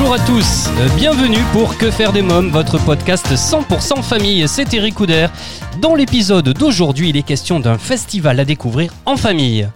Bonjour à tous, bienvenue pour Que faire des mômes, votre podcast 100% famille, c'est Eric Couder. Dans l'épisode d'aujourd'hui, il est question d'un festival à découvrir en famille.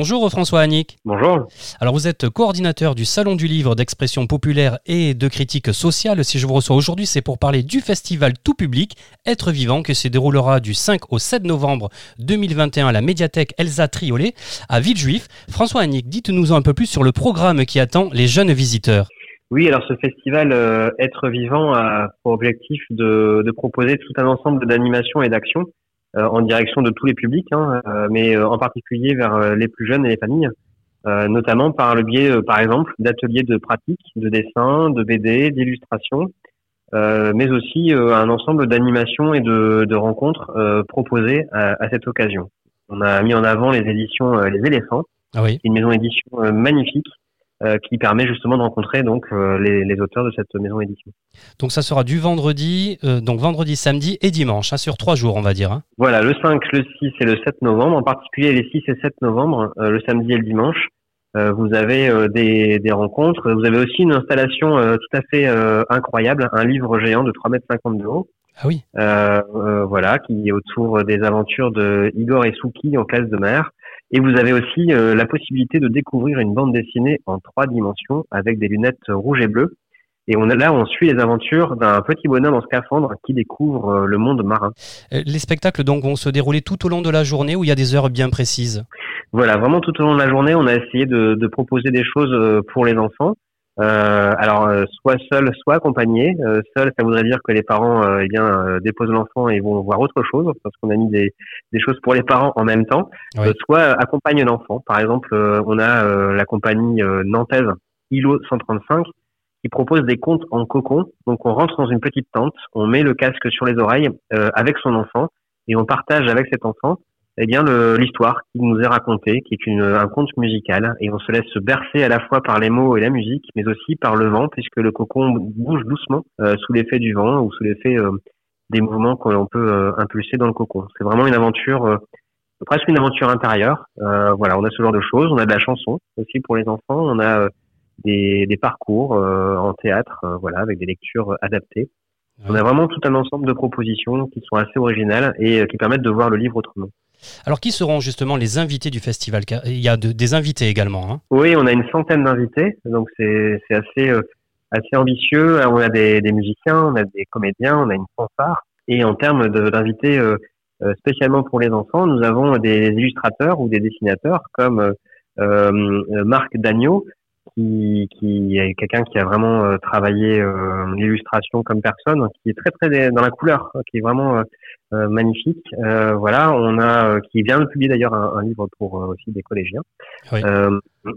Bonjour François Annick. Bonjour. Alors vous êtes coordinateur du Salon du Livre d'expression populaire et de critique sociale. Si je vous reçois aujourd'hui, c'est pour parler du festival tout public Être vivant qui se déroulera du 5 au 7 novembre 2021 à la médiathèque Elsa Triolet à Villejuif. François Annick, dites-nous un peu plus sur le programme qui attend les jeunes visiteurs. Oui, alors ce festival euh, Être vivant a pour objectif de, de proposer tout un ensemble d'animations et d'actions en direction de tous les publics, hein, euh, mais euh, en particulier vers euh, les plus jeunes et les familles, euh, notamment par le biais, euh, par exemple, d'ateliers de pratique, de dessin, de BD, d'illustration, euh, mais aussi euh, un ensemble d'animations et de, de rencontres euh, proposées à, à cette occasion. On a mis en avant les éditions euh, Les Éléphants, Ah oui. une maison d'édition euh, magnifique euh, qui permet justement de rencontrer donc euh, les, les auteurs de cette maison d'édition. Donc ça sera du vendredi, euh, donc vendredi, samedi et dimanche, hein, sur trois jours on va dire. hein. Voilà, le 5, le 6 et le 7 novembre, en particulier les 6 et 7 novembre, euh, le samedi et le dimanche, euh, vous avez euh, des, des rencontres. Vous avez aussi une installation euh, tout à fait euh, incroyable, un livre géant de 3 mètres 50 de haut, Ah oui. euh, euh, voilà, qui est autour des aventures de Igor et Suki en classe de mer. Et vous avez aussi euh, la possibilité de découvrir une bande dessinée en trois dimensions avec des lunettes rouges et bleues. Et on, là, on suit les aventures d'un petit bonhomme en scaphandre qui découvre euh, le monde marin. Euh, Les spectacles donc vont se dérouler tout au long de la journée où il y a des heures bien précises? Voilà, vraiment tout au long de la journée, on a essayé de, de proposer des choses euh, pour les enfants. Euh, alors, euh, soit seul, soit accompagné. Euh, seul, ça voudrait dire que les parents euh, eh bien, euh, déposent l'enfant et vont voir autre chose, parce qu'on a mis des, des choses pour les parents en même temps. Oui. Euh, soit accompagne l'enfant. Par exemple, euh, on a euh, la compagnie euh, nantaise ILO 135 qui propose des contes en cocon. Donc, on rentre dans une petite tente, on met le casque sur les oreilles euh, avec son enfant et on partage avec cet enfant eh bien le- l'histoire qui nous est racontée, qui est une, un conte musical, et on se laisse bercer à la fois par les mots et la musique, mais aussi par le vent, puisque le cocon bouge doucement euh, sous l'effet du vent ou sous l'effet euh, des mouvements qu'on peut euh, impulser dans le cocon. C'est vraiment une aventure, euh, presque une aventure intérieure. Euh, voilà, on a ce genre de choses. On a de la chanson aussi pour les enfants. On a des, des parcours euh, en théâtre, voilà, avec des lectures adaptées. On a vraiment tout un ensemble de propositions qui sont assez originales et qui permettent de voir le livre autrement. Alors qui seront justement les invités du festival? Il y a de- des invités également. hein. Oui, on a une centaine d'invités, donc c'est euh, assez ambitieux. On a des, musiciens, on a des comédiens, on a une fanfare. Et en termes d'invités euh, euh, spécialement pour les enfants, nous avons des illustrateurs ou des dessinateurs comme Marc Dagneau, qui, qui est quelqu'un qui a vraiment euh, travaillé euh, l'illustration comme personne, qui est très très dans la couleur, qui est vraiment euh, magnifique. Voilà, on a qui vient de publier d'ailleurs un, un livre pour aussi des collégiens. Oui.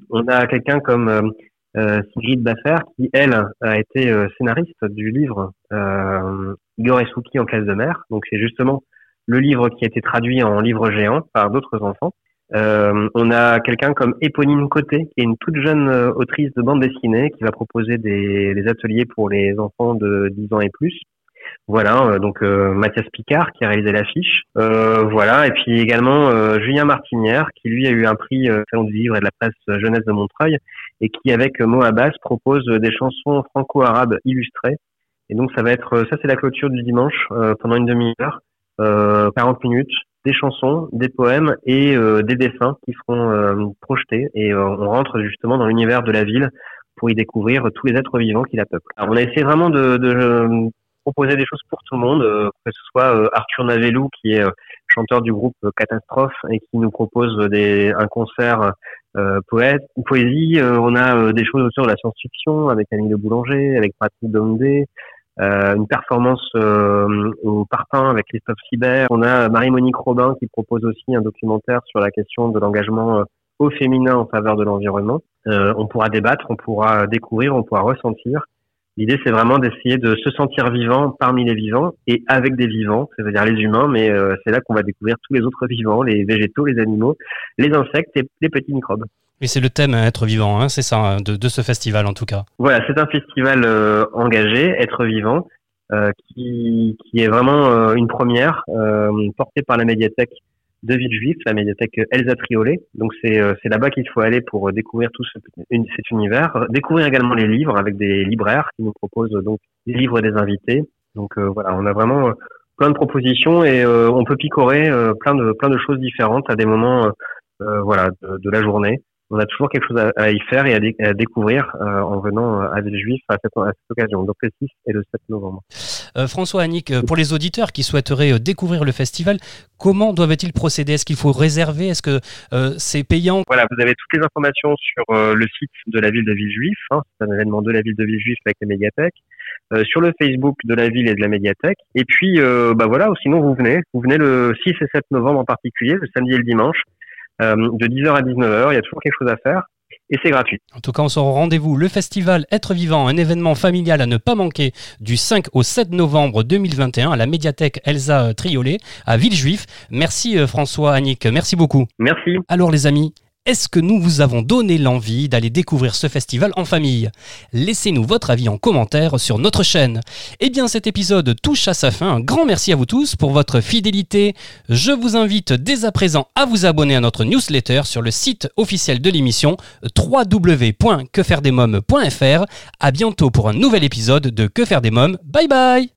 On a quelqu'un comme euh, Sigrid Baffer qui elle a été euh, scénariste du livre euh, Igor et Suki en classe de mer. Donc c'est justement le livre qui a été traduit en livre géant par d'autres enfants. Euh, on a quelqu'un comme Éponine Côté, qui est une toute jeune euh, autrice de bande dessinée, qui va proposer des, des ateliers pour les enfants de 10 ans et plus. Voilà, euh, donc euh, Mathias Picard qui a réalisé l'affiche. Euh, voilà, et puis également euh, Julien Martinière qui lui a eu un prix euh, Salon du Livre et de la Presse Jeunesse de Montreuil et qui avec Mo Abbas propose des chansons franco-arabes illustrées. Et donc ça va être, ça c'est la clôture du dimanche pendant une demi-heure, 40 minutes, des chansons, des poèmes et euh, des dessins qui seront euh, projetés et euh, on rentre justement dans l'univers de la ville pour y découvrir tous les êtres vivants qui la peuplent. Alors, on a essayé vraiment de, de euh, proposer des choses pour tout le monde, euh, que ce soit euh, Arthur Navelou qui est euh, chanteur du groupe euh, Catastrophe et qui nous propose des, un concert euh, poète, poésie. Euh, on a euh, des choses autour de la science-fiction avec Annie Le Boulanger, avec Patrick Domdé, euh, une performance euh, au parpaing avec Christophe Sibert. On a Marie-Monique Robin qui propose aussi un documentaire sur la question de l'engagement euh, au féminin en faveur de l'environnement. Euh, on pourra débattre, on pourra découvrir, on pourra ressentir. L'idée, c'est vraiment d'essayer de se sentir vivant parmi les vivants et avec des vivants, c'est-à-dire les humains, mais euh, c'est là qu'on va découvrir tous les autres vivants, les végétaux, les animaux, les insectes et les petits microbes. Et c'est le thème hein, être vivant, hein, c'est ça, hein, de, de, ce festival en tout cas. Voilà, c'est un festival euh, engagé, être vivant, euh, qui, qui, est vraiment une première, portée par la médiathèque de Villejuif, la médiathèque Elsa Triolet. Donc c'est euh, c'est là-bas qu'il faut aller pour découvrir tout ce, cet univers, découvrir également les livres avec des libraires qui nous proposent donc des livres des invités. Donc euh, voilà, on a vraiment euh, plein de propositions et on peut picorer plein de plein de choses différentes à des moments voilà de, la journée on a toujours quelque chose à, y faire et à, découvrir euh, en venant à Villejuif à cette, à cette occasion, donc le 6 et le 7 novembre. Euh, François Annick, euh, pour les auditeurs qui souhaiteraient découvrir le festival, comment doivent-ils procéder? Est-ce qu'il faut réserver? Est-ce que c'est payant? Voilà, vous avez toutes les informations sur le site de la ville de Villejuif. Hein, c'est un événement de la ville de Villejuif avec la médiathèque. sur le Facebook de la ville et de la médiathèque. Et puis, bah voilà, sinon vous venez, vous venez le 6 et 7 novembre en particulier, le samedi et le dimanche. Euh, de 10h à 19h. Il y a toujours quelque chose à faire et c'est gratuit. En tout cas, on sera au rendez-vous. Le festival Être Vivant, un événement familial à ne pas manquer du 5 au 7 novembre 2021 à la médiathèque Elsa Triolet à Villejuif. Merci euh, François, Annick, merci beaucoup. Merci. Alors les amis, est-ce que nous vous avons donné l'envie d'aller découvrir ce festival en famille? Laissez-nous votre avis en commentaire sur notre chaîne. Eh bien cet épisode touche à sa fin. Un grand merci à vous tous pour votre fidélité. Je vous invite dès à présent à vous abonner à notre newsletter sur le site officiel de l'émission www.quefairedesmoms.fr. À bientôt pour un nouvel épisode de Que faire des mômes. Bye bye